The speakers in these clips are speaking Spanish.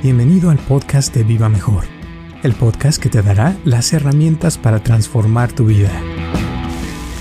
Bienvenido al podcast de Viva Mejor, el podcast que te dará las herramientas para transformar tu vida.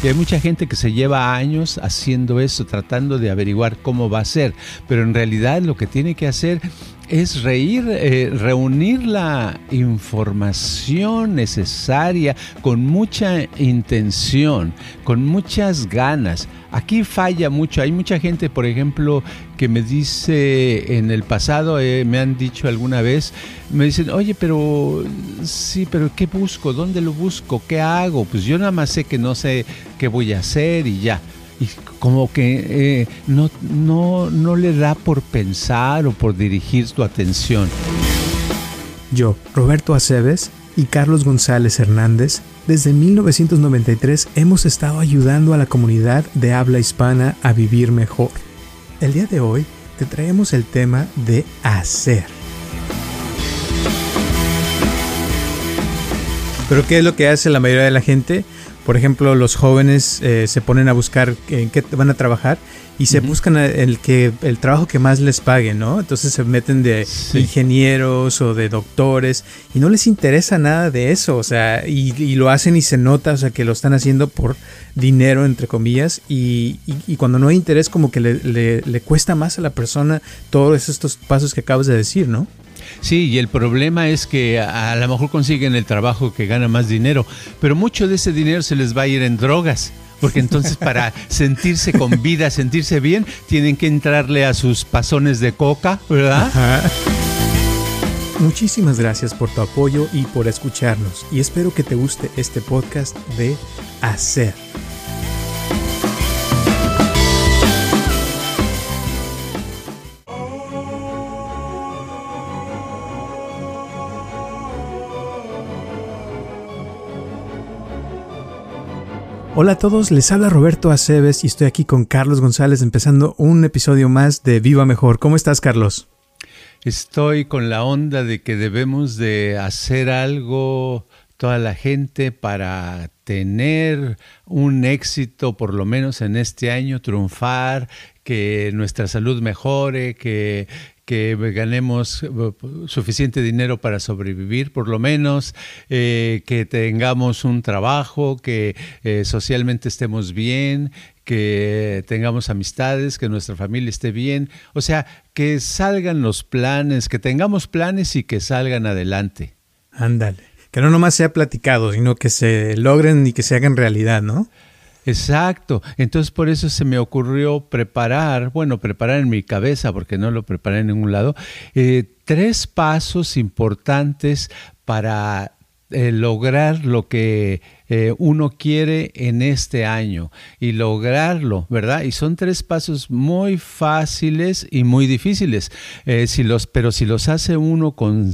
Y hay mucha gente que se lleva años haciendo eso, tratando de averiguar cómo va a ser, pero en realidad lo que tiene que hacer es reír, eh, reunir la información necesaria con mucha intención, con muchas ganas. Aquí falla mucho. Hay mucha gente, por ejemplo, que me dice en el pasado, eh, me han dicho alguna vez, me dicen, oye, pero sí, pero ¿qué busco? ¿Dónde lo busco? ¿Qué hago? Pues yo nada más sé que no sé qué voy a hacer y ya y como que eh, no, no, no le da por pensar o por dirigir tu atención. Yo, Roberto Aceves y Carlos González Hernández, desde 1993 hemos estado ayudando a la comunidad de habla hispana a vivir mejor. El día de hoy te traemos el tema de hacer. Pero ¿qué es lo que hace la mayoría de la gente? Por ejemplo, los jóvenes eh, se ponen a buscar en qué van a trabajar y se buscan el que el trabajo que más les pague, ¿no? Entonces se meten de ingenieros o de doctores y no les interesa nada de eso, o sea, y, lo hacen y se nota, o sea, que lo están haciendo por dinero, entre comillas, y, cuando no hay interés como que le, le cuesta más a la persona todos estos pasos que acabas de decir, ¿no? Sí, y el problema es que a, lo mejor consiguen el trabajo que gana más dinero, pero mucho de ese dinero se les va a ir en drogas. Porque entonces para sentirse con vida, sentirse bien, tienen que entrarle a sus pasones de coca, ¿verdad? Muchísimas gracias por tu apoyo y por escucharnos. Y espero que te guste este podcast de Hacer. Hola a todos, les habla Roberto Aceves y estoy aquí con Carlos González empezando un episodio más de Viva Mejor. ¿Cómo estás, Carlos? Estoy con la onda de que debemos de hacer algo toda la gente para tener un éxito, por lo menos en este año, triunfar, que nuestra salud mejore, que, que ganemos eh, suficiente dinero para sobrevivir, por lo menos, eh, que tengamos un trabajo, que eh, socialmente estemos bien, que tengamos amistades, que nuestra familia esté bien, o sea, que salgan los planes, que tengamos planes y que salgan adelante. Ándale, que no nomás sea platicado, sino que se logren y que se hagan realidad, ¿no? Exacto. Entonces por eso se me ocurrió preparar, bueno, preparar en mi cabeza, porque no lo preparé en ningún lado, eh, tres pasos importantes para eh, lograr lo que eh, uno quiere en este año y lograrlo, ¿verdad? Y son tres pasos muy fáciles y muy difíciles, eh, si los, pero si los hace uno con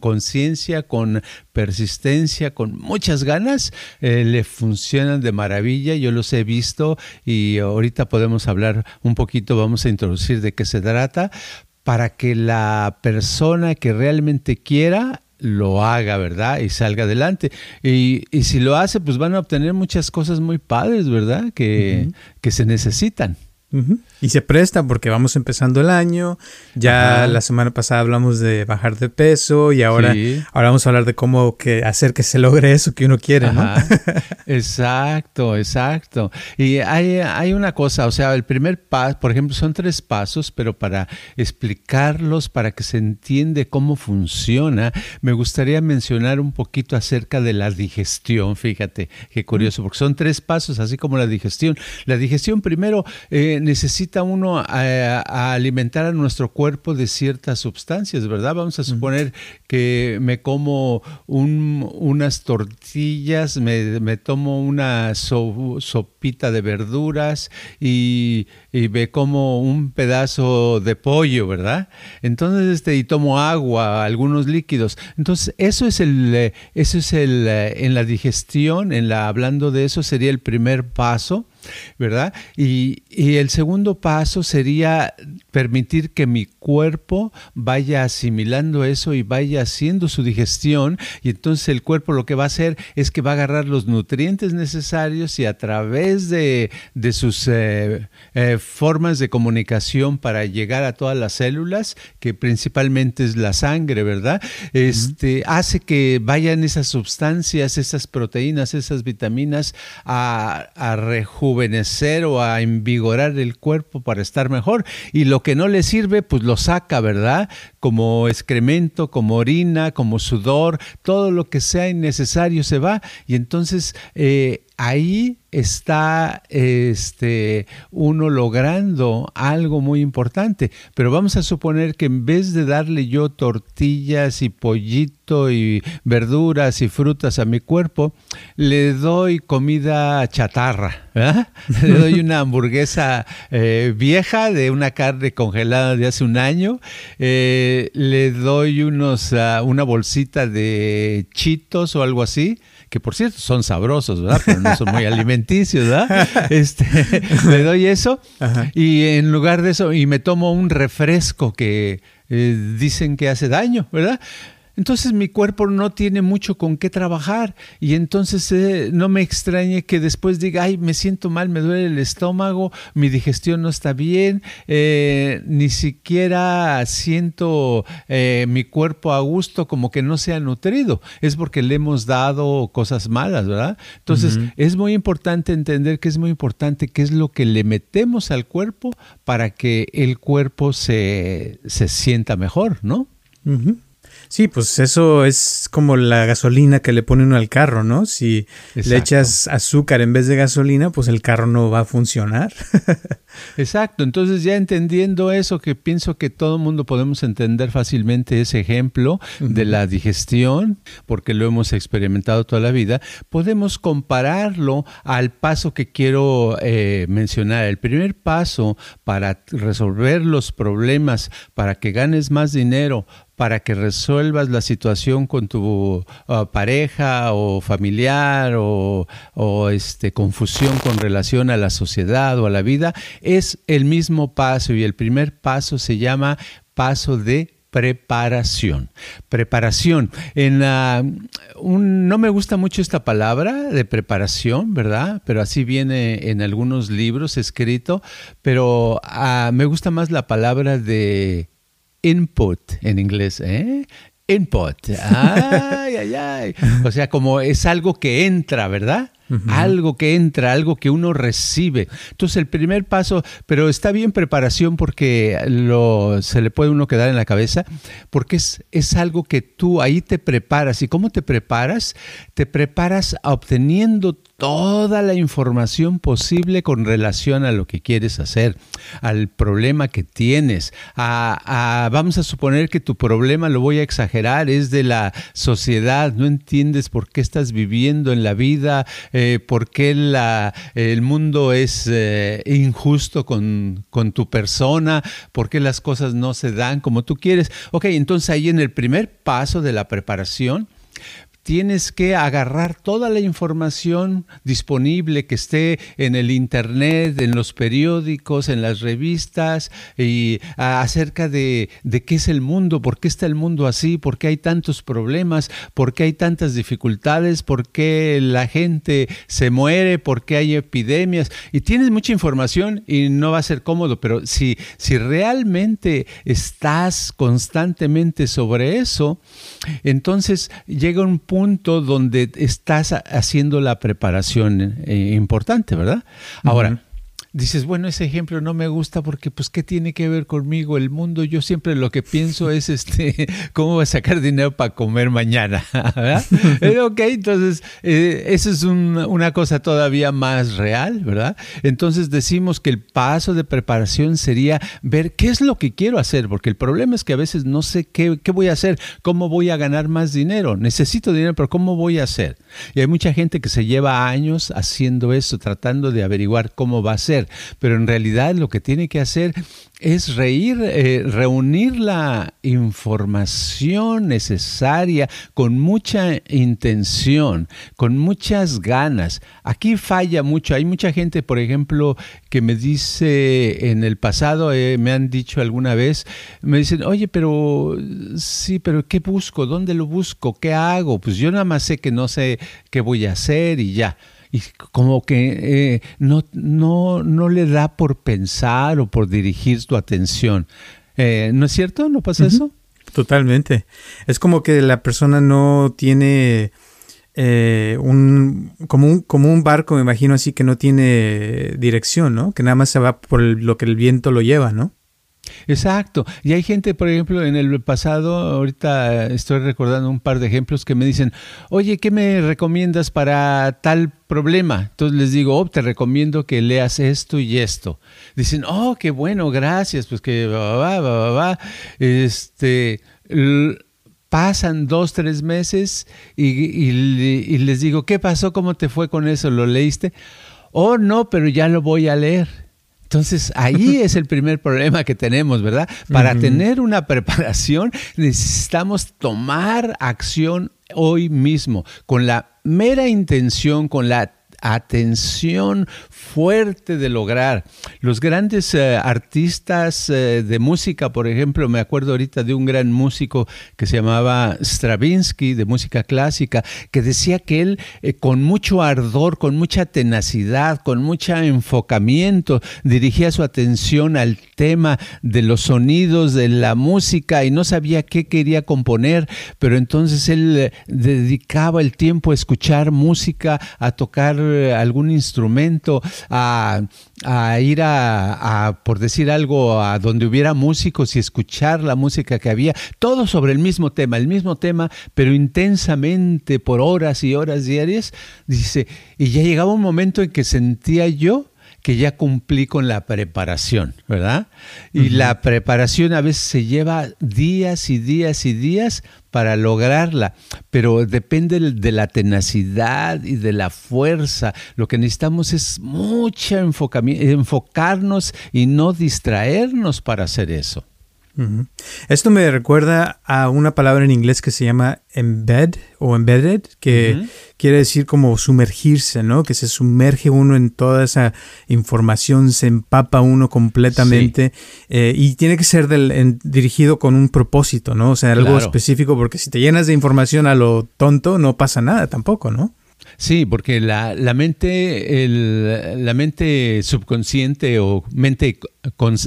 conciencia, con, con, persistencia, con muchas ganas, le funcionan de maravilla. Yo los he visto y ahorita podemos hablar un poquito, vamos a introducir de qué se trata para que la persona que realmente quiera lo haga, ¿verdad? Y salga adelante. Y, y, si lo hace, pues van a obtener muchas cosas muy padres, ¿verdad? Que, que se necesitan. Y se presta porque vamos empezando el año. Ya la semana pasada hablamos de bajar de peso y ahora, ahora vamos a hablar de cómo que hacer que se logre eso que uno quiere, ¿no? exacto, exacto. Y hay, hay, una cosa, o sea, el primer paso, por ejemplo, son tres pasos, pero para explicarlos, para que se entiende cómo funciona, me gustaría mencionar un poquito acerca de la digestión. Fíjate, qué curioso, porque son tres pasos, así como la digestión. La digestión primero... Eh, necesita uno a, alimentar a nuestro cuerpo de ciertas sustancias, ¿verdad? Vamos a suponer que me como unas tortillas, me, tomo una sopita de verduras y, me como un pedazo de pollo, ¿verdad? Entonces, este, y tomo agua, algunos líquidos. Entonces, eso es el, eh, eso es el, eh, en la digestión, en la, hablando de eso, sería el primer paso ¿verdad? Y, el segundo paso sería permitir que mi cuerpo vaya asimilando eso y vaya haciendo su digestión y entonces el cuerpo lo que va a hacer es que va a agarrar los nutrientes necesarios y a través de, sus eh, eh, formas de comunicación para llegar a todas las células, que principalmente es la sangre, ¿verdad? Este, Hace que vayan esas sustancias, esas proteínas, esas vitaminas a, a rejuvenecer o a invigorar el cuerpo para estar mejor. Y lo que no le sirve, pues lo saca, ¿verdad? Como excremento, como orina, como sudor, todo lo que sea innecesario se va. Y entonces eh, ahí está este, uno logrando algo muy importante. Pero vamos a suponer que en vez de darle yo tortillas y pollito y verduras y frutas a mi cuerpo, le doy comida chatarra. Le doy una hamburguesa eh, vieja de una carne congelada de hace un año. Eh, le doy unos, ah, una bolsita de chitos o algo así que por cierto son sabrosos, ¿verdad? Pero no son muy alimenticios, ¿verdad? Este, le doy eso y en lugar de eso, y me tomo un refresco que eh, dicen que hace daño, ¿verdad? Entonces mi cuerpo no tiene mucho con qué trabajar y entonces eh, no me extrañe que después diga, ay, me siento mal, me duele el estómago, mi digestión no está bien, eh, ni siquiera siento eh, mi cuerpo a gusto como que no se ha nutrido. Es porque le hemos dado cosas malas, ¿verdad? Entonces es muy importante entender que es muy importante qué es lo que le metemos al cuerpo para que el cuerpo se, se sienta mejor, ¿no? Sí, pues eso es como la gasolina que le pone uno al carro, ¿no? Si le echas azúcar en vez de gasolina, pues el carro no va a funcionar. Exacto, entonces ya entendiendo eso, que pienso que todo el mundo podemos entender fácilmente ese ejemplo de la digestión, porque lo hemos experimentado toda la vida, podemos compararlo al paso que quiero eh, mencionar. El primer paso para resolver los problemas, para que ganes más dinero, para que resuelvas la situación con tu uh, pareja o familiar o, este, confusión con relación a la sociedad o a la vida, es el mismo paso y el primer paso se llama paso de preparación. Preparación. En no me gusta mucho esta palabra de preparación, ¿verdad? Pero así viene en algunos libros escrito, pero ah, me gusta más la palabra de input en inglés, ¿eh? Input. Ay, ay, ay. O sea, como es algo que entra, ¿verdad? Algo que entra, algo que uno recibe. Entonces el primer paso, pero está bien preparación porque lo, se le puede uno quedar en la cabeza, porque es, es algo que tú ahí te preparas. ¿Y cómo te preparas? Te preparas obteniendo toda la información posible con relación a lo que quieres hacer, al problema que tienes. vamos a suponer que tu problema, lo voy a exagerar, es de la sociedad, no entiendes por qué estás viviendo en la vida, eh, por qué el mundo es eh, injusto con, con tu persona, por qué las cosas no se dan como tú quieres. Ok, entonces ahí en el primer paso de la preparación, tienes que agarrar toda la información disponible que esté en el internet, en los periódicos, en las revistas y acerca de, qué es el mundo, por qué está el mundo así, por qué hay tantos problemas, por qué hay tantas dificultades, por qué la gente se muere, por qué hay epidemias. Y tienes mucha información y no va a ser cómodo, pero si, si realmente estás constantemente sobre eso, entonces llega un punto punto donde estás haciendo la preparación eh, importante, ¿verdad? Ahora, dices, bueno, ese ejemplo no me gusta porque, pues, ¿qué tiene que ver conmigo el mundo? Yo siempre lo que pienso es, este, ¿cómo voy a sacar dinero para comer mañana? ¿verdad? ok, entonces, eh, eso es una cosa todavía más real, ¿verdad? Entonces decimos que el paso de preparación sería ver qué es lo que quiero hacer, porque el problema es que a veces no sé qué, qué voy a hacer, cómo voy a ganar más dinero. Necesito dinero, pero ¿cómo voy a hacer? Y hay mucha gente que se lleva años haciendo eso, tratando de averiguar cómo va a ser pero en realidad lo que tiene que hacer es reír, eh, reunir la información necesaria con mucha intención, con muchas ganas. Aquí falla mucho. Hay mucha gente, por ejemplo, que me dice en el pasado, eh, me han dicho alguna vez, me dicen, oye, pero sí, pero ¿qué busco? ¿Dónde lo busco? ¿Qué hago? Pues yo nada más sé que no sé qué voy a hacer y ya y como que eh, no, no, no le da por pensar o por dirigir tu atención. Eh, ¿No es cierto? ¿No pasa eso? Totalmente. Es como que la persona no tiene eh, un, como un como un barco, me imagino así, que no tiene dirección, ¿no? Que nada más se va por lo que el viento lo lleva, ¿no? Exacto. Y hay gente, por ejemplo, en el pasado, ahorita estoy recordando un par de ejemplos que me dicen, oye, ¿qué me recomiendas para tal problema? Entonces les digo, oh, te recomiendo que leas esto y esto. Dicen, oh, qué bueno, gracias, pues que va, va, va, Este, pasan dos, tres meses y les digo, ¿qué pasó? ¿Cómo te fue con eso? ¿Lo leíste? Oh, no, pero ya lo voy a leer. Entonces, ahí es el primer problema que tenemos, ¿verdad? Para tener una preparación necesitamos tomar acción hoy mismo, con la mera intención, con la atención fuerte de lograr. Los grandes eh, artistas eh, de música, por ejemplo, me acuerdo ahorita de un gran músico que se llamaba Stravinsky, de música clásica, que decía que él eh, con mucho ardor, con mucha tenacidad, con mucho enfocamiento, dirigía su atención al tema de los sonidos de la música y no sabía qué quería componer, pero entonces él dedicaba el tiempo a escuchar música, a tocar algún instrumento, a, ir a, por decir algo, a donde hubiera músicos y escuchar la música que había, todo sobre el mismo tema, el mismo tema, pero intensamente por horas y horas diarias, dice, y ya llegaba un momento en que sentía yo que ya cumplí con la preparación, ¿verdad? Y la preparación a veces se lleva días y días y días para lograrla, pero depende de la tenacidad y de la fuerza. Lo que necesitamos es mucha enfocarnos y no distraernos para hacer eso. Esto me recuerda a una palabra en inglés que se llama embed o embedded, que quiere decir como sumergirse, ¿no? Que se sumerge uno en toda esa información, se empapa uno completamente eh, y tiene que ser dirigido con un propósito, ¿no? O sea, algo específico, porque si te llenas de información a lo tonto, no pasa nada tampoco, ¿no? Sí, porque la, la mente, el, la mente subconsciente o mente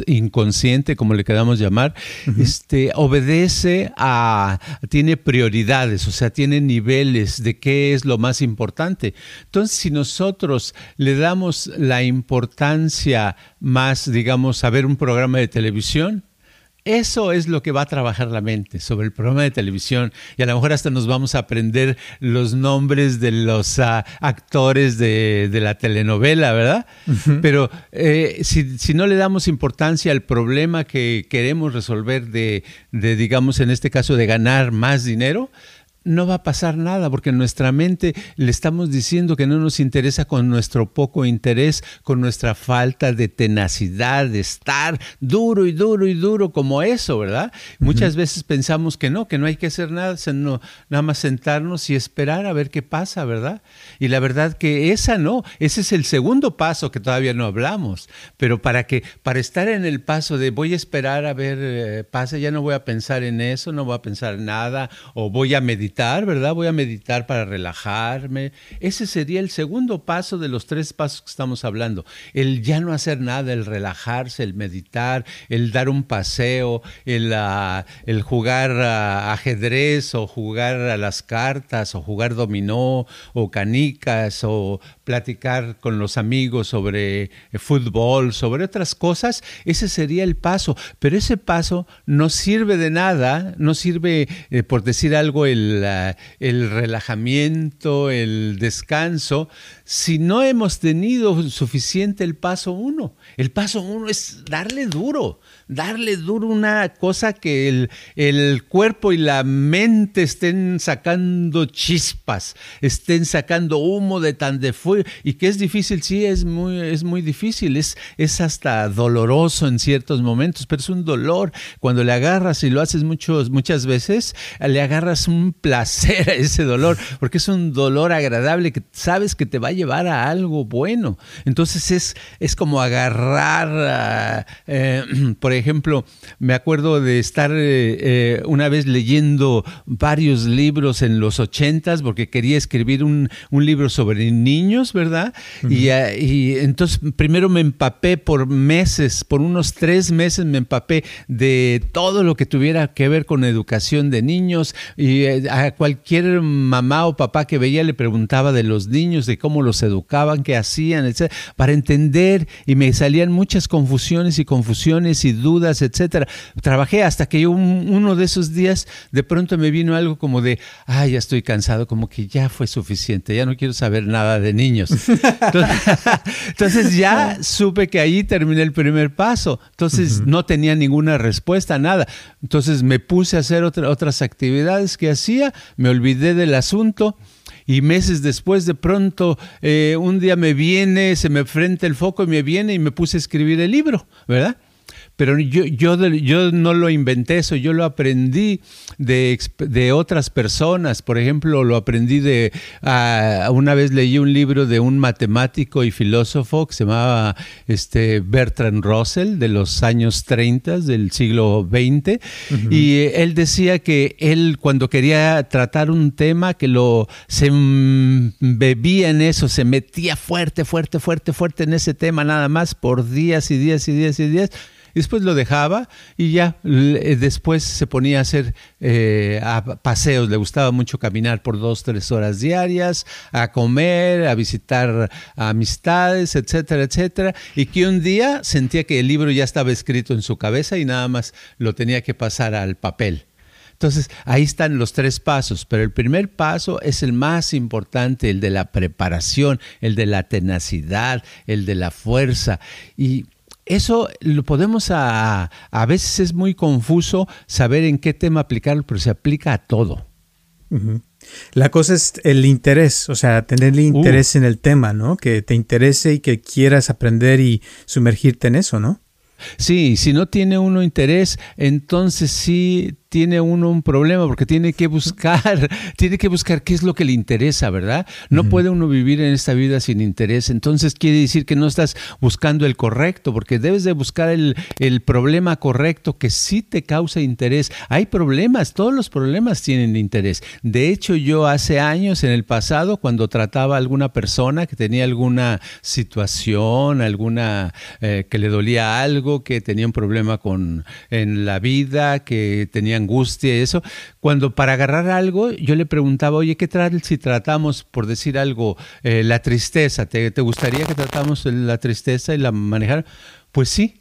inconsciente, como le queramos llamar, este, obedece a, tiene prioridades, o sea, tiene niveles de qué es lo más importante. Entonces, si nosotros le damos la importancia más, digamos, a ver un programa de televisión, eso es lo que va a trabajar la mente sobre el programa de televisión y a lo mejor hasta nos vamos a aprender los nombres de los ah, actores de, la telenovela, ¿verdad? Pero eh, si, no le damos importancia al problema que queremos resolver de, de, digamos, en este caso, de ganar más dinero, no va a pasar nada porque en nuestra mente le estamos diciendo que no nos interesa con nuestro poco interés, con nuestra falta de tenacidad, de estar duro y duro y duro como eso, ¿verdad? Muchas veces pensamos que no, que no hay que hacer nada, sino nada más sentarnos y esperar a ver qué pasa, ¿verdad? Y la verdad que esa no, ese es el segundo paso que todavía no hablamos, pero para que para estar en el paso de voy a esperar a ver eh, pasa, ya no voy a pensar en eso, no voy a pensar en nada o voy a meditar ¿verdad? Voy a meditar para relajarme. Ese sería el segundo paso de los tres pasos que estamos hablando. El ya no hacer nada, el relajarse, el meditar, el dar un paseo, el, ah, jugar ah, ajedrez o jugar a las cartas o jugar dominó o canicas o platicar con los amigos sobre eh, fútbol, sobre otras cosas, ese sería el paso. Pero ese paso no sirve de nada, no sirve, eh, por decir algo, el, el relajamiento, el descanso, si no hemos tenido suficiente el paso uno. El paso uno es darle duro, darle duro una cosa que el, el cuerpo y la mente estén sacando chispas, estén sacando humo de tan de fuego y que es difícil, sí, es muy, es muy difícil, es, es hasta doloroso en ciertos momentos, pero es un dolor. Cuando le agarras y lo haces muchos, muchas veces, le agarras un placer a ese dolor, porque es un dolor agradable que sabes que te va llevar a algo bueno. Entonces es, es como agarrar, eh, por ejemplo, me acuerdo de estar eh, eh, una vez leyendo varios libros en los ochentas porque quería escribir un, un libro sobre niños, ¿verdad? y, y, entonces primero me empapé por meses, por unos tres meses me empapé de todo lo que tuviera que ver con educación de niños y a cualquier mamá o papá que veía le preguntaba de los niños, de cómo los educaban, qué hacían, etc., para entender y me salían muchas confusiones y confusiones y dudas, etcétera. Trabajé hasta que uno de esos días de pronto me vino algo como de, ay, ya estoy cansado, como que ya fue suficiente, ya no quiero saber nada de niños. Entonces, ya supe que ahí terminé el primer paso. Entonces no tenía ninguna respuesta, nada. Entonces me puse a hacer otras actividades que hacía, me olvidé del asunto y meses después de pronto eh, un día me viene, se me frente el foco y me viene y me puse a escribir el libro, ¿verdad? Pero yo, yo, yo no lo inventé eso, yo lo aprendí de, de otras personas. Por ejemplo, lo aprendí de, uh, una vez leí un libro de un matemático y filósofo que se llamaba este, Bertrand Russell, de los años 30 del siglo XX, y él decía que él cuando quería tratar un tema, que lo se bebía en eso, se metía fuerte, fuerte, fuerte, fuerte en ese tema nada más por días y días y días y días después lo dejaba y ya eh, después se ponía a hacer eh, paseos. Le gustaba mucho caminar por dos, tres horas diarias, a comer, a visitar amistades, etcétera, etcétera. Y que un día sentía que el libro ya estaba escrito en su cabeza y nada más lo tenía que pasar al papel. Entonces, ahí están los tres pasos, pero el primer paso es el más importante, el de la preparación, el de la tenacidad, el de la fuerza. Y eso lo podemos a, a veces es muy confuso saber en qué tema aplicarlo, pero se aplica a todo. La cosa es el interés, o sea, tenerle uh. interés en el tema, ¿no? Que te interese y que quieras aprender y sumergirte en eso, ¿no? Sí, si no tiene uno interés, entonces sí tiene uno un problema porque tiene que buscar, tiene que buscar qué es lo que le interesa, ¿verdad? No puede uno vivir en esta vida sin interés. Entonces quiere decir que no estás buscando el correcto, porque debes de buscar el, el problema correcto que sí te causa interés. Hay problemas, todos los problemas tienen interés. De hecho, yo hace años en el pasado, cuando trataba a alguna persona que tenía alguna situación, alguna eh, que le dolía algo, que tenía un problema con en la vida, que tenía angustia y eso, cuando para agarrar algo yo le preguntaba, oye, ¿qué tal si tratamos, por decir algo, eh, la tristeza? ¿Te, ¿Te, gustaría que tratamos la tristeza y la manejar? Pues sí.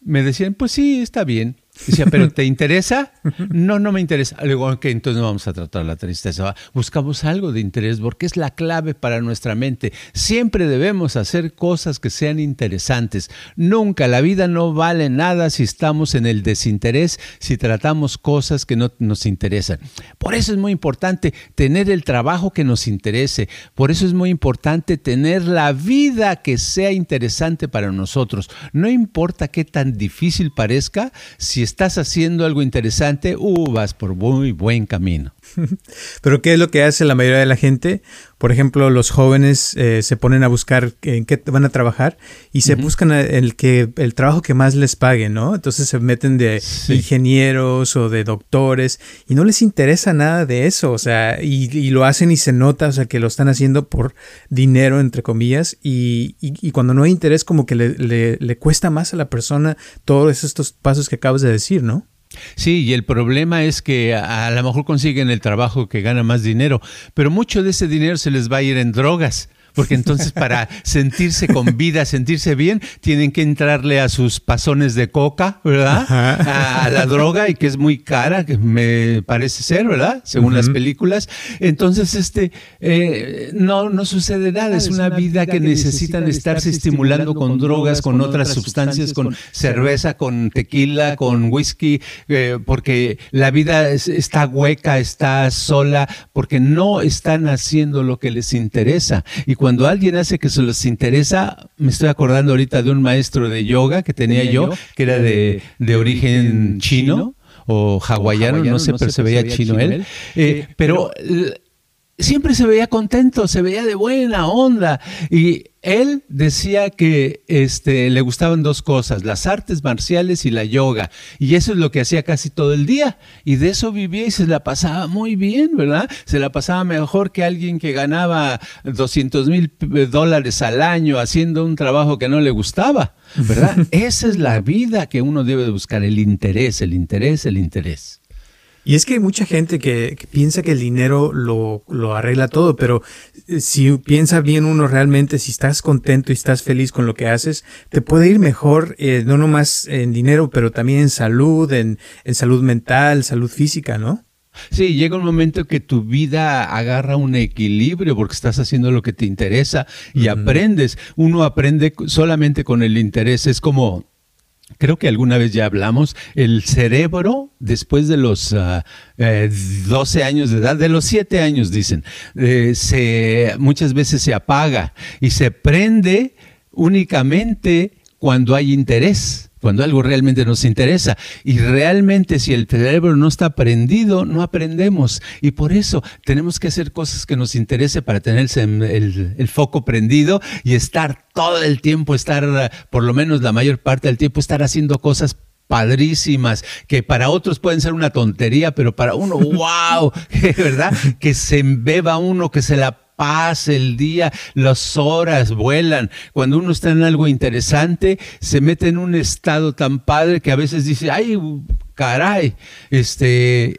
Me decían, pues sí, está bien. Decía, ¿pero te interesa? No, no me interesa. Le digo, ok, entonces no vamos a tratar la tristeza. Buscamos algo de interés porque es la clave para nuestra mente. Siempre debemos hacer cosas que sean interesantes. Nunca, la vida no vale nada si estamos en el desinterés, si tratamos cosas que no nos interesan. Por eso es muy importante tener el trabajo que nos interese. Por eso es muy importante tener la vida que sea interesante para nosotros. No importa qué tan difícil parezca, si estás haciendo algo interesante, uh, vas por muy buen camino. Pero ¿qué es lo que hace la mayoría de la gente? Por ejemplo, los jóvenes eh, se ponen a buscar en qué van a trabajar y se buscan el, que, el trabajo que más les pague, ¿no? Entonces se meten de ingenieros o de doctores y no les interesa nada de eso, o sea, y, lo hacen y se nota, o sea, que lo están haciendo por dinero, entre comillas, y, y, cuando no hay interés como que le, le cuesta más a la persona todos estos pasos que acabas de decir, ¿no? Sí, y el problema es que a, lo mejor consiguen el trabajo que gana más dinero, pero mucho de ese dinero se les va a ir en drogas porque entonces para sentirse con vida, sentirse bien, tienen que entrarle a sus pasones de coca, ¿verdad? A la droga y que es muy cara, que me parece ser, ¿verdad? Según las películas. Entonces, este, eh, no, no sucede nada, es una vida que necesitan estarse estimulando con drogas, con otras sustancias, con cerveza, con tequila, con whisky, eh, porque la vida está hueca, está sola, porque no están haciendo lo que les interesa. Y cuando alguien hace que se les interesa, me estoy acordando ahorita de un maestro de yoga que tenía yo, que era de, origen chino o hawaiano, no sé, pero se veía chino él. Eh, pero siempre se veía contento, se veía de buena onda. Y él decía que este, le gustaban dos cosas, las artes marciales y la yoga. Y eso es lo que hacía casi todo el día. Y de eso vivía y se la pasaba muy bien, ¿verdad? Se la pasaba mejor que alguien que ganaba 200 mil dólares al año haciendo un trabajo que no le gustaba, ¿verdad? Esa es la vida que uno debe de buscar, el interés, el interés, el interés. Y es que hay mucha gente que, piensa que el dinero lo, arregla todo, pero eh, si piensa bien uno realmente, si estás contento y estás feliz con lo que haces, te puede ir mejor, eh, no nomás en dinero, pero también en salud, en, salud mental, salud física, ¿no? Sí, llega un momento que tu vida agarra un equilibrio porque estás haciendo lo que te interesa y aprendes. Uno aprende solamente con el interés. Es como Creo que alguna vez ya hablamos, el cerebro después de los 12 ah, eh, años de edad, de los 7 años dicen, eh, se, muchas veces se apaga y se prende únicamente cuando hay interés cuando algo realmente nos interesa. Y realmente si el cerebro no está prendido, no aprendemos. Y por eso tenemos que hacer cosas que nos interese para tener el, el, foco prendido y estar todo el tiempo, estar por lo menos la mayor parte del tiempo, estar haciendo cosas padrísimas, que para otros pueden ser una tontería, pero para uno, wow, ¿verdad? Que se embeba uno, que se la paz, el día, las horas vuelan. Cuando uno está en algo interesante, se mete en un estado tan padre que a veces dice, ay, caray, este,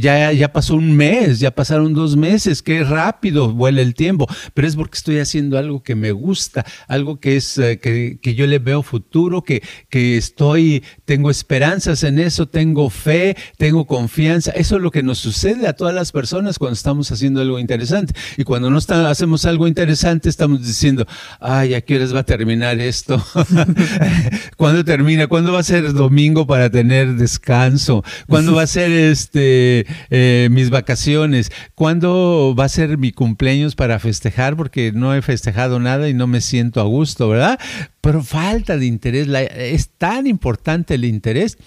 ya, ya pasó un mes, ya pasaron dos meses, qué rápido vuela el tiempo, pero es porque estoy haciendo algo que me gusta, algo que es, eh, que, que, yo le veo futuro, que, que estoy, tengo esperanzas en eso, tengo fe, tengo confianza. Eso es lo que nos sucede a todas las personas cuando estamos haciendo algo interesante. Y cuando no hacemos algo interesante, estamos diciendo, ay, ¿a qué horas va a terminar esto? ¿Cuándo termina? ¿Cuándo va a ser domingo para tener descanso? ¿Cuándo va a ser este eh, mis vacaciones? ¿Cuándo va a ser mi cumpleaños para festejar? Porque no he festejado nada y no me siento a gusto, ¿verdad? Pero falta de interés. es tan importante el interés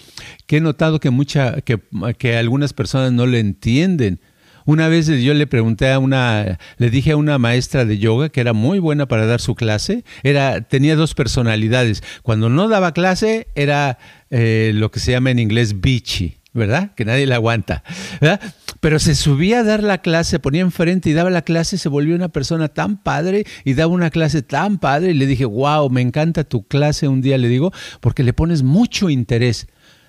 que he notado que, mucha, que, que algunas personas no lo entienden. Una vez yo le pregunté a una, le dije a una maestra de yoga que era muy buena para dar su clase, era, tenía dos personalidades. Cuando no daba clase era eh, lo que se llama en inglés bitchy, ¿verdad? Que nadie la aguanta. Pero se subía a dar la clase, ponía enfrente y daba la clase, se volvió una persona tan padre y daba una clase tan padre y le dije, wow, me encanta tu clase un día, le digo, porque le pones mucho interés.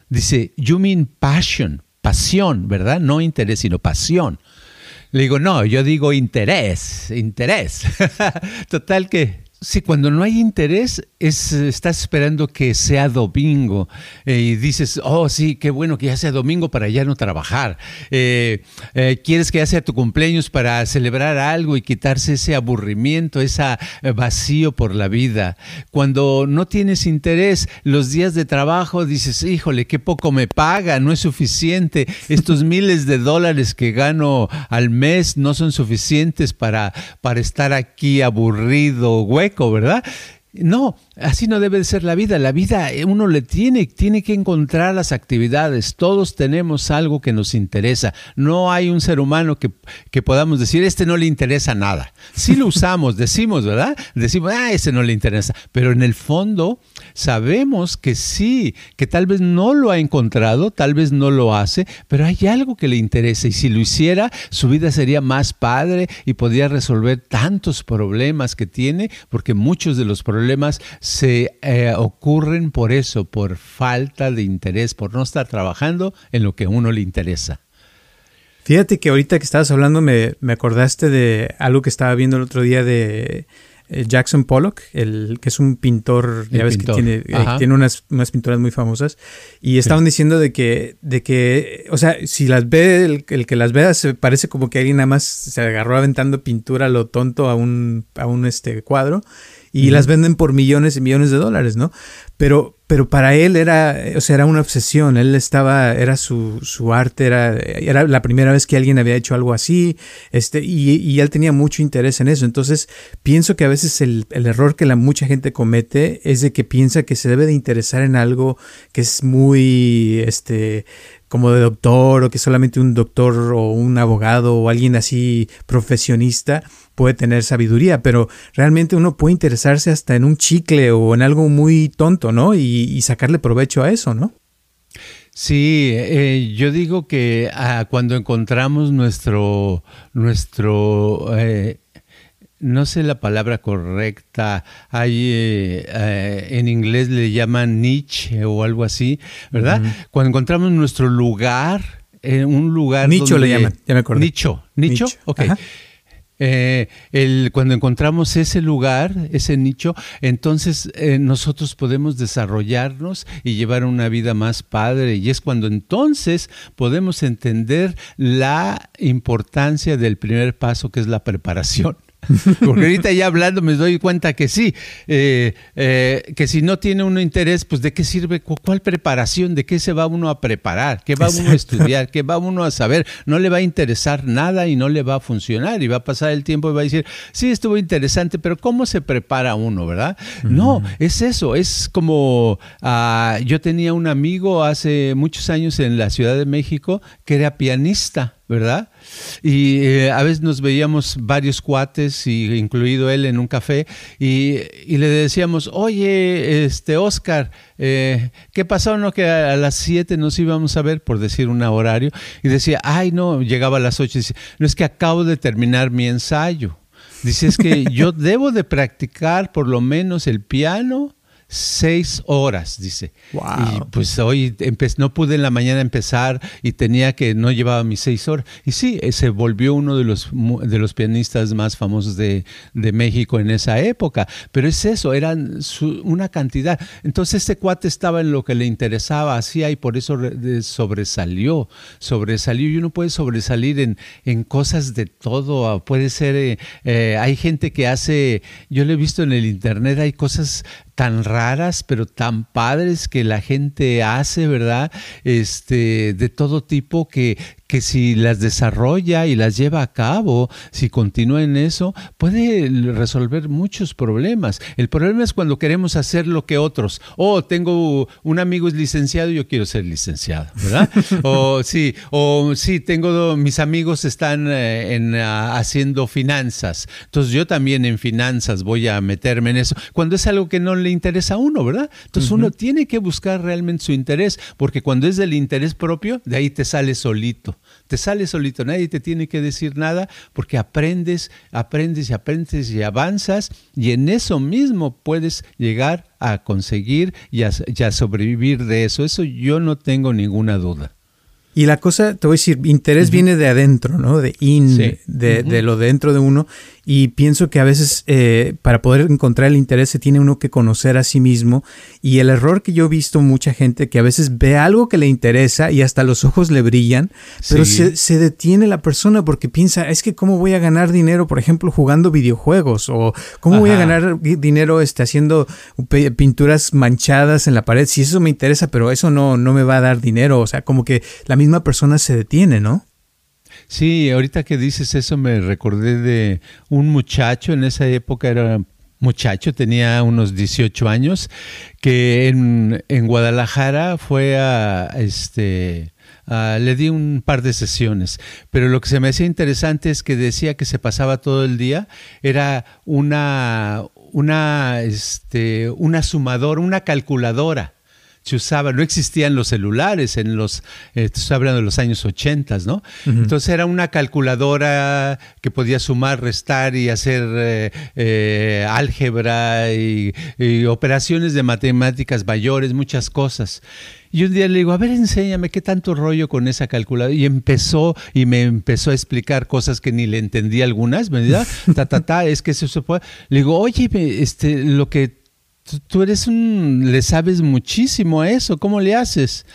Dice, you mean passion, pasión, ¿verdad? No interés, sino pasión. Le digo, no, yo digo interés, interés. Total que Sí, cuando no hay interés, es, estás esperando que sea domingo eh, y dices, oh, sí, qué bueno que ya sea domingo para ya no trabajar. Eh, eh, quieres que ya sea tu cumpleaños para celebrar algo y quitarse ese aburrimiento, ese vacío por la vida. Cuando no tienes interés, los días de trabajo dices, híjole, qué poco me paga, no es suficiente. Estos miles de dólares que gano al mes no son suficientes para, para estar aquí aburrido, hueco ¿verdad? No, así no debe de ser la vida. La vida eh, uno le tiene, tiene que encontrar las actividades. Todos tenemos algo que nos interesa. No hay un ser humano que, que podamos decir, este no le interesa nada. Sí lo usamos, decimos, ¿verdad? Decimos, ah, este no le interesa. Pero en el fondo sabemos que sí, que tal vez no lo ha encontrado, tal vez no lo hace, pero hay algo que le interesa. Y si lo hiciera, su vida sería más padre y podría resolver tantos problemas que tiene, porque muchos de los problemas se eh, ocurren por eso, por falta de interés, por no estar trabajando en lo que a uno le interesa. Fíjate que ahorita que estabas hablando me, me acordaste de algo que estaba viendo el otro día de Jackson Pollock, el que es un pintor, ya ves que tiene, eh, tiene unas, unas, pinturas muy famosas, y estaban diciendo de que, de que, o sea, si las ve, el, que las vea, se parece como que alguien nada más se agarró aventando pintura a lo tonto a un, a un este cuadro, y las venden por millones y millones de dólares, ¿no? Pero, pero para él era, o sea, era una obsesión, él estaba, era su, su arte, era, era la primera vez que alguien había hecho algo así, este, y, y él tenía mucho interés en eso. Entonces, pienso que a veces el, el, error que la mucha gente comete es de que piensa que se debe de interesar en algo que es muy, este, como de doctor o que solamente un doctor o un abogado o alguien así profesionista puede tener sabiduría, pero realmente uno puede interesarse hasta en un chicle o en algo muy tonto, ¿no? Y, sacarle provecho a eso, ¿no? Sí, eh, yo digo que ah, cuando encontramos nuestro, nuestro eh, no sé la palabra correcta, hay eh, en inglés le llaman niche o algo así, ¿verdad? Cuando encontramos nuestro lugar, un lugar nicho le llaman, ya me acordé. Nicho, nicho, nicho. ok. Eh, el, cuando encontramos ese lugar, ese nicho, entonces eh, nosotros podemos desarrollarnos y llevar una vida más padre. Y es cuando entonces podemos entender la importancia del primer paso, que es la preparación. Porque ahorita ya hablando me doy cuenta que sí, eh, eh, que si no tiene uno interés, pues de qué sirve, cuál preparación, de qué se va uno a preparar, qué va uno a estudiar, qué va uno a saber. No le va a interesar nada y no le va a funcionar y va a pasar el tiempo y va a decir, sí, estuvo interesante, pero ¿cómo se prepara uno, verdad? No, es eso, es como ah, yo tenía un amigo hace muchos años en la Ciudad de México que era pianista. ¿verdad? Y eh, a veces nos veíamos varios cuates, y, incluido él, en un café, y, le decíamos, oye, este Oscar, eh, ¿qué pasó? No, que a, las 7 nos íbamos a ver, por decir un horario, y decía, ay, no, llegaba a las 8 y decía, no es que acabo de terminar mi ensayo. Dice, es que yo debo de practicar por lo menos el piano seis horas, dice. Y pues hoy no pude en la mañana empezar y tenía que, no llevaba mis seis horas. Y sí, eh, se volvió uno de los, de los pianistas más famosos de, México en esa época. Pero es eso, eran una cantidad. Entonces este cuate estaba en lo que le interesaba, hacía y por eso sobresalió, sobresalió. Y uno puede sobresalir en, en cosas de todo. Puede ser, eh, eh, hay gente que hace, yo lo he visto en el internet, hay cosas tan raras, pero tan padres que la gente hace, ¿verdad? Este, de todo tipo que, que si las desarrolla y las lleva a cabo, si continúa en eso, puede resolver muchos problemas. El problema es cuando queremos hacer lo que otros. Oh, tengo un amigo es licenciado, yo quiero ser licenciado, ¿verdad? o sí, o sí, tengo mis amigos están eh, en, ah, haciendo finanzas, entonces yo también en finanzas voy a meterme en eso. Cuando es algo que no le interesa a uno, ¿verdad? Entonces uno tiene que buscar realmente su interés, porque cuando es del interés propio, de ahí te sale solito te sale solito, nadie te tiene que decir nada porque aprendes, aprendes y aprendes y avanzas y en eso mismo puedes llegar a conseguir y a, sobrevivir de eso. Eso yo no tengo ninguna duda. Y la cosa, te voy a decir, interés viene de adentro, ¿no? De in, de, de, lo dentro de uno. Y pienso que a veces eh, para poder encontrar el interés se tiene uno que conocer a sí mismo. Y el error que yo he visto mucha gente que a veces ve algo que le interesa y hasta los ojos le brillan, pero se, detiene la persona porque piensa, es que cómo voy a ganar dinero, por ejemplo, jugando videojuegos o cómo voy a ganar dinero este, haciendo pinturas manchadas en la pared. Si eso me interesa, pero eso no, no me va a dar dinero. O sea, como que la misma persona se detiene, ¿no? Sí, ahorita que dices eso me recordé de un muchacho, en esa época era muchacho, tenía unos 18 años, que en, en Guadalajara fue a, este, le di un par de sesiones, pero lo que se me hacía interesante es que decía que se pasaba todo el día, era una, una, este, una sumadora, una calculadora se usaba, no existían los celulares en los, eh, estoy hablando de los años 80, ¿no? Entonces era una calculadora que podía sumar, restar y hacer eh, eh, álgebra y, operaciones de matemáticas mayores, muchas cosas. Y un día le digo, a ver, enséñame qué tanto rollo con esa calculadora. Y empezó y me empezó a explicar cosas que ni le entendía algunas. Me decía, ta, ta, ta, es que eso se puede. Le digo, oye, este, lo que tú eres un, le sabes muchísimo a eso, ¿cómo le haces?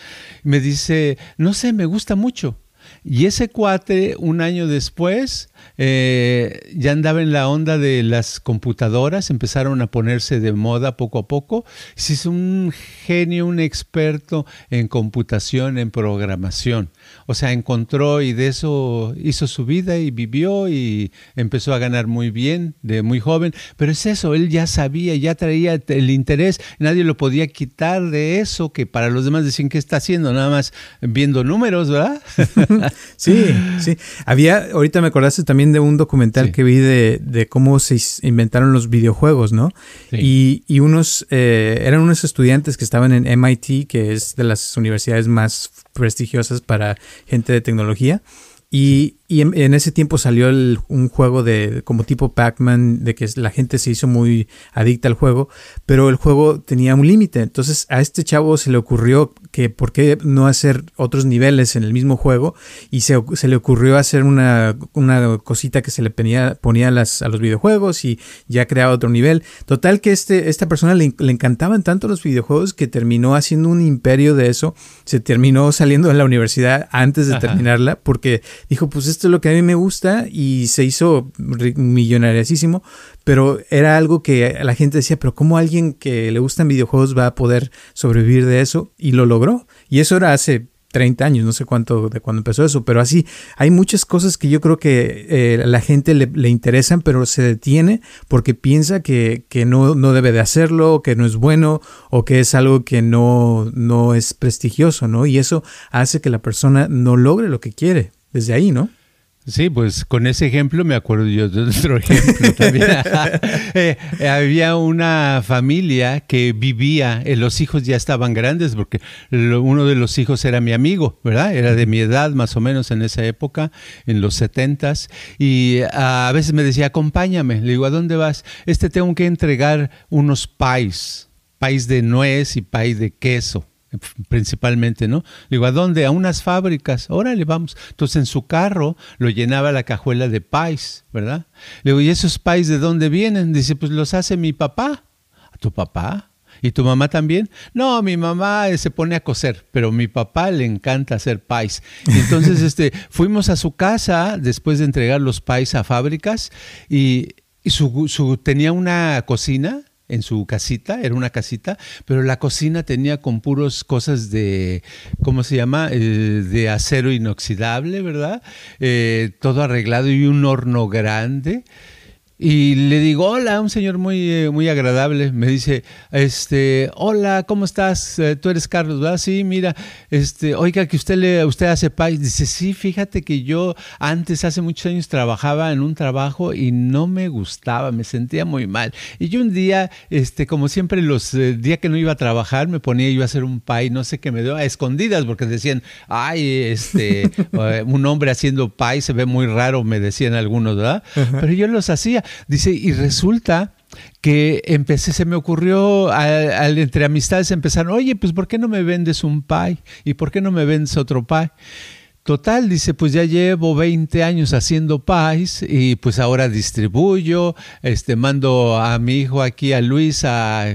Me dice, no sé, me gusta mucho. Y ese cuate, un año después, eh, ya andaba en la onda de las computadoras, empezaron a ponerse de moda poco a poco. Si es un genio, un experto en computación, en programación. O sea, encontró y de eso hizo su vida y vivió y empezó a ganar muy bien de muy joven. Pero es eso, él ya sabía, ya traía el interés, nadie lo podía quitar de eso, que para los demás decían que está haciendo, nada más viendo números, ¿verdad? sí, sí. Había, ahorita me acordaste también de un documental que vi de, cómo se inventaron los videojuegos, ¿no? Y, y, unos, eh, eran unos estudiantes que estaban en MIT, que es de las universidades más prestigiosas para gente de tecnología. Y, en, ese tiempo salió un juego de como tipo Pac-Man, de que la gente se hizo muy adicta al juego, pero el juego tenía un límite. Entonces a este chavo se le ocurrió que por qué no hacer otros niveles en el mismo juego y se, le ocurrió hacer una, cosita que se le ponía, ponía a, las, a los videojuegos y ya creaba otro nivel. Total que este, esta persona le, le encantaban tanto los videojuegos que terminó haciendo un imperio de eso. Se terminó saliendo de la universidad antes de terminarla porque dijo, pues esto es lo que a mí me gusta y se hizo millonariasísimo, pero era algo que la gente decía, pero ¿cómo alguien que le gustan videojuegos va a poder sobrevivir de eso? Y lo logró. Y eso era hace 30 años, no sé cuánto de cuando empezó eso, pero así hay muchas cosas que yo creo que eh, a la gente le, interesan, pero se detiene porque piensa que, no, no, debe de hacerlo, que no es bueno o que es algo que no, no es prestigioso, ¿no? Y eso hace que la persona no logre lo que quiere desde ahí, ¿no? Sí, pues con ese ejemplo me acuerdo yo de otro ejemplo también. Eh, había una familia que vivía, eh, los hijos ya estaban grandes porque uno de los hijos era mi amigo, ¿verdad? Era de mi edad más o menos en esa época, en los setentas, y a veces me decía, acompáñame. Le digo, ¿a dónde vas? Este tengo que entregar unos pais, pais de nuez y pais de queso principalmente, ¿no? Digo, ¿a dónde? A unas fábricas. Órale, vamos. Entonces en su carro lo llenaba la cajuela de pais, ¿verdad? Le digo, ¿y esos pais de dónde vienen? Dice, pues los hace mi papá. ¿A tu papá? ¿Y tu mamá también? No, mi mamá eh, se pone a coser, pero mi papá le encanta hacer pais. Entonces, este, fuimos a su casa después de entregar los pais a fábricas y, su, su, tenía una cocina en su casita, era una casita, pero la cocina tenía con puros cosas de, ¿cómo se llama? Eh, de acero inoxidable, ¿verdad? Eh, todo arreglado y un horno grande. Y le digo, hola, un señor muy, eh, muy agradable. Me dice, este, hola, ¿cómo estás? Eh, tú eres Carlos, ¿verdad? Sí, mira, este, oiga, que usted le, usted hace pais. Dice, sí, fíjate que yo antes, hace muchos años, trabajaba en un trabajo y no me gustaba, me sentía muy mal. Y yo un día, este, como siempre, los eh, días que no iba a trabajar, me ponía yo a hacer un pay, no sé qué me dio, a escondidas, porque decían, ay, este, un hombre haciendo pay se ve muy raro, me decían algunos, ¿verdad? Pero yo los hacía. Dice, y resulta que empecé, se me ocurrió al, entre amistades empezaron, oye, pues ¿por qué no me vendes un pie? ¿Y por qué no me vendes otro pie? Total, dice, pues ya llevo 20 años haciendo pies y pues ahora distribuyo, este, mando a mi hijo aquí, a Luis, a,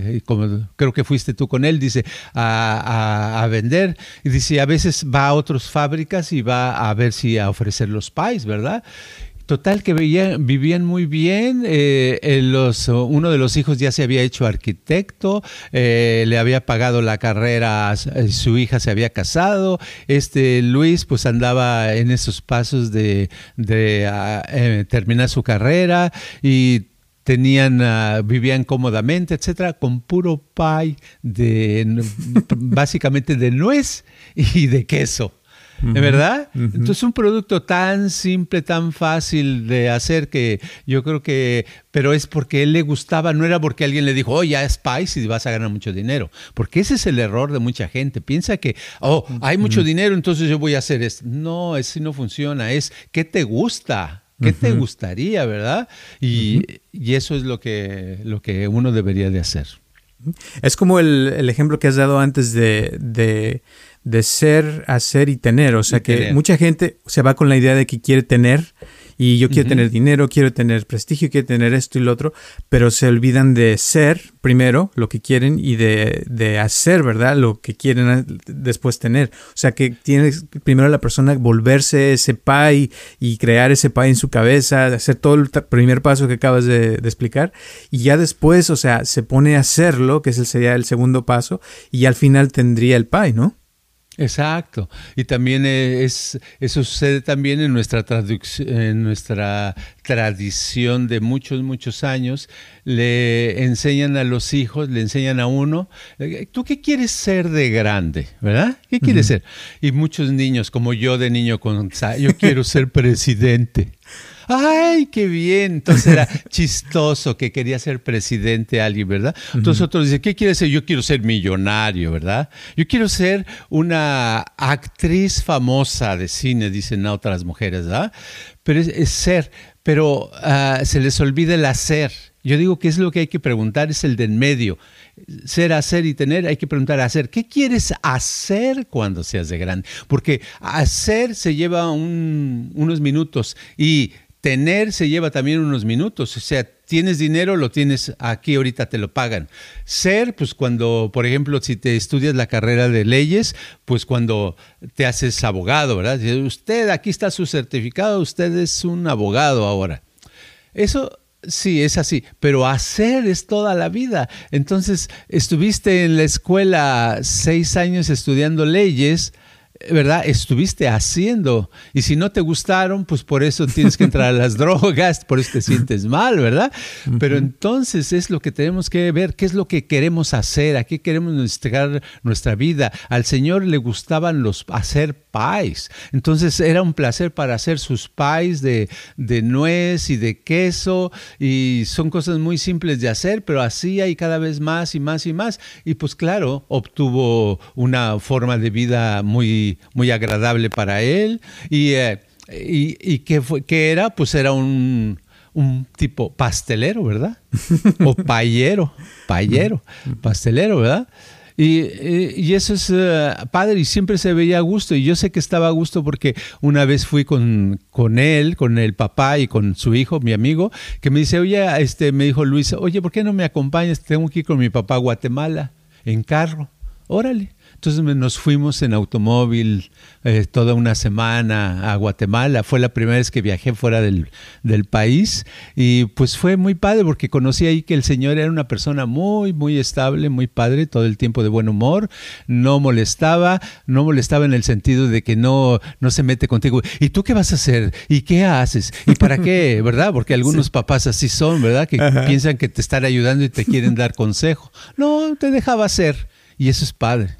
creo que fuiste tú con él, dice, a, a, vender. Y dice, a veces va a otras fábricas y va a ver si a ofrecer los pies, ¿verdad? Total, que vivían muy bien. Eh, los, uno de los hijos ya se había hecho arquitecto, eh, le había pagado la carrera, eh, su hija se había casado. Este Luis, pues andaba en esos pasos de, de terminar su carrera y tenían, ah, vivían cómodamente, etcétera, con puro pie de básicamente de nuez y de queso. ¿Verdad? Entonces un producto tan simple, tan fácil de hacer que yo creo que, pero es porque él le gustaba, no era porque alguien le dijo, oh, ya es Spice y vas a ganar mucho dinero, porque ese es el error de mucha gente, piensa que, oh, hay mucho dinero, entonces yo voy a hacer esto. No, así no funciona, es ¿qué te gusta? ¿Qué te gustaría, verdad? Y, eso es lo que, lo que uno debería de hacer. Es como el, ejemplo que has dado antes de, de, de, ser, hacer y tener. O sea, que mucha gente se va con la idea de que quiere tener y yo quiero tener dinero, quiero tener prestigio, quiero tener esto y lo otro, pero se olvidan de ser primero lo que quieren y de, de hacer, ¿verdad? Lo que quieren después tener. O sea que tiene primero la persona volverse ese pai y crear ese pai en su cabeza, hacer todo el primer paso que acabas de, explicar y ya después, o sea, se pone a hacerlo, que ese sería el segundo paso, y al final tendría el pai, ¿no? Exacto. Y también es, eso sucede también en nuestra, en nuestra tradición de muchos, muchos años. Le enseñan a los hijos, le enseñan a uno, eh, ¿tú qué quieres ser de grande? ¿Verdad? ¿Qué quieres ser? Y muchos niños, como yo de niño con, yo quiero ser presidente. ¡Ay, qué bien! Entonces era chistoso que quería ser presidente alguien, ¿verdad? Entonces otros dicen, ¿qué quiere ser? Yo quiero ser millonario, ¿verdad? Yo quiero ser una actriz famosa de cine, dicen otras mujeres, ¿verdad? Pero es, ser, pero ah, se les olvida el hacer. Yo digo que es lo que hay que preguntar, es el de en medio. Ser, hacer y tener, hay que preguntar, hacer. ¿Qué quieres hacer cuando seas de grande? Porque hacer se lleva unos minutos y tener se lleva también unos minutos, o sea, tienes dinero, lo tienes aquí, ahorita te lo pagan. Ser, pues cuando, por ejemplo, si te estudias la carrera de leyes, pues cuando te haces abogado, ¿verdad? Usted, aquí está su certificado, usted es un abogado ahora. Eso Sí, es así, pero hacer es toda la vida. Entonces, estuviste en la escuela seis años estudiando leyes, ¿verdad? Estuviste haciendo. Y si no te gustaron, pues por eso tienes que entrar a las drogas, por eso te sientes mal, ¿verdad? Pero entonces es lo que tenemos que ver, qué es lo que queremos hacer, a qué queremos entregar nuestra vida. Al Señor le gustaban los hacer pais. Entonces era un placer para hacer sus pais de, de nuez y de queso. Y son cosas muy simples de hacer, pero así hay cada vez más y más y más. Y pues claro, obtuvo una forma de vida muy muy, agradable para él. Y, eh, y, ¿qué, fue, era? Pues era un, un tipo pastelero, ¿verdad? O payero, payero, pastelero, ¿verdad? Y, y, eso es eh, padre y siempre se veía a gusto. Y yo sé que estaba a gusto porque una vez fui con, con él, con el papá y con su hijo, mi amigo, que me dice, oye, este, me dijo Luis, oye, ¿por qué no me acompañas? Tengo que ir con mi papá a Guatemala en carro. Órale. Entonces nos fuimos en automóvil eh, toda una semana a Guatemala. Fue la primera vez que viajé fuera del, país y pues fue muy padre porque conocí ahí que el Señor era una persona muy, muy estable, muy padre, todo el tiempo de buen humor, no molestaba, no molestaba en el sentido de que no, no se mete contigo. ¿Y tú qué vas a hacer? ¿Y qué haces? ¿Y para qué? ¿Verdad? Porque algunos papás así son, ¿verdad? Que piensan que te están ayudando y te quieren dar consejo. No, te dejaba hacer y eso es padre.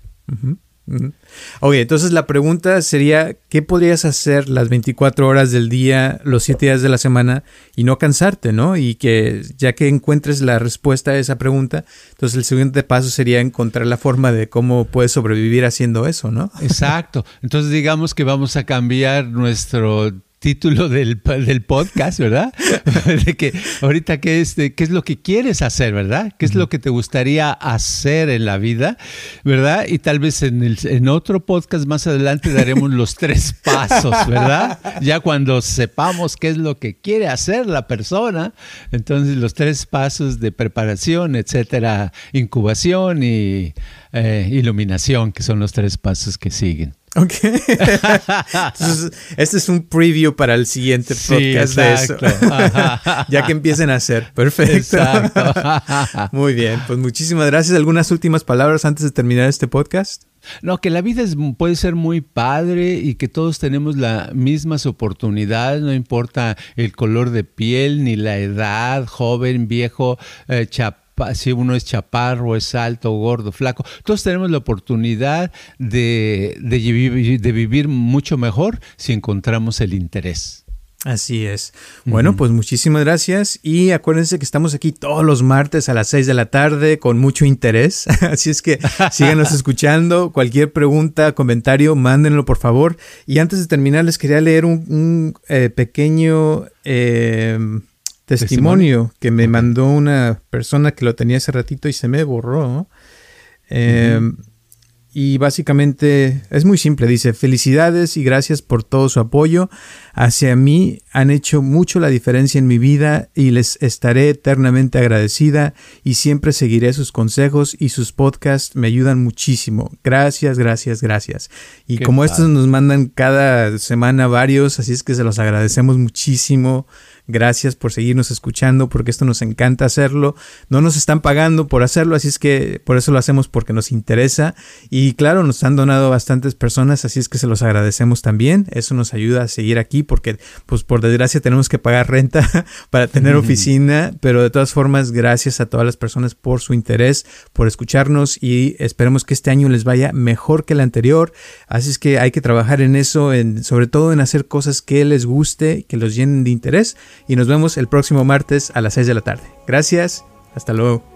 Oye, entonces la pregunta sería, ¿qué podrías hacer las 24 horas del día, los 7 días de la semana y no cansarte, ¿no? Y que ya que encuentres la respuesta a esa pregunta, entonces el siguiente paso sería encontrar la forma de cómo puedes sobrevivir haciendo eso, ¿no? Exacto. Entonces digamos que vamos a cambiar nuestro título del, del podcast, ¿verdad? de que ahorita qué es, qué es lo que quieres hacer, ¿verdad? ¿Qué es lo que te gustaría hacer en la vida, ¿verdad? Y tal vez en, el, en otro podcast más adelante daremos los tres pasos, ¿verdad? Ya cuando sepamos qué es lo que quiere hacer la persona, entonces los tres pasos de preparación, etcétera, incubación y eh, iluminación, que son los tres pasos que siguen. Ok. Entonces, este es un preview para el siguiente podcast de eso. ya que empiecen a hacer. Perfecto. Muy bien. Pues muchísimas gracias. ¿Algunas últimas palabras antes de terminar este podcast? No, que la vida puede ser muy padre y que todos tenemos las mismas oportunidades, no importa el color de piel, ni la edad, joven, viejo, eh, si uno es chaparro, es alto, gordo, flaco. Todos tenemos la oportunidad de, de vivir mucho mejor si encontramos el interés. Así es. Bueno, pues muchísimas gracias y acuérdense que estamos aquí todos los martes a las 6 de la tarde con mucho interés. Así es que síganos escuchando. Cualquier pregunta, comentario, mándenlo por favor. Y antes de terminar les quería leer un, eh, pequeño eh, testimonio, que me mandó una persona que lo tenía hace ratito y se me borró. Eh, y básicamente es muy simple. Dice, felicidades y gracias por todo su apoyo. Hacia mí han hecho mucho la diferencia en mi vida y les estaré eternamente agradecida y siempre seguiré sus consejos y sus podcasts me ayudan muchísimo. Gracias, gracias, gracias. Y como estos nos mandan cada semana varios, así es que se los agradecemos muchísimo. Gracias por seguirnos escuchando, porque esto nos encanta hacerlo. No nos están pagando por hacerlo, así es que por eso lo hacemos porque nos interesa. Y claro, nos han donado bastantes personas, así es que se los agradecemos también. Eso nos ayuda a seguir aquí porque, pues por desgracia, tenemos que pagar renta para tener oficina. Pero de todas formas, gracias a todas las personas por su interés, por escucharnos y esperemos que este año les vaya mejor que el anterior. Así es que hay que trabajar en eso, en, sobre todo en hacer cosas que les guste, que los llenen de interés y nos vemos el próximo martes a las 6 de la tarde. Gracias, hasta luego.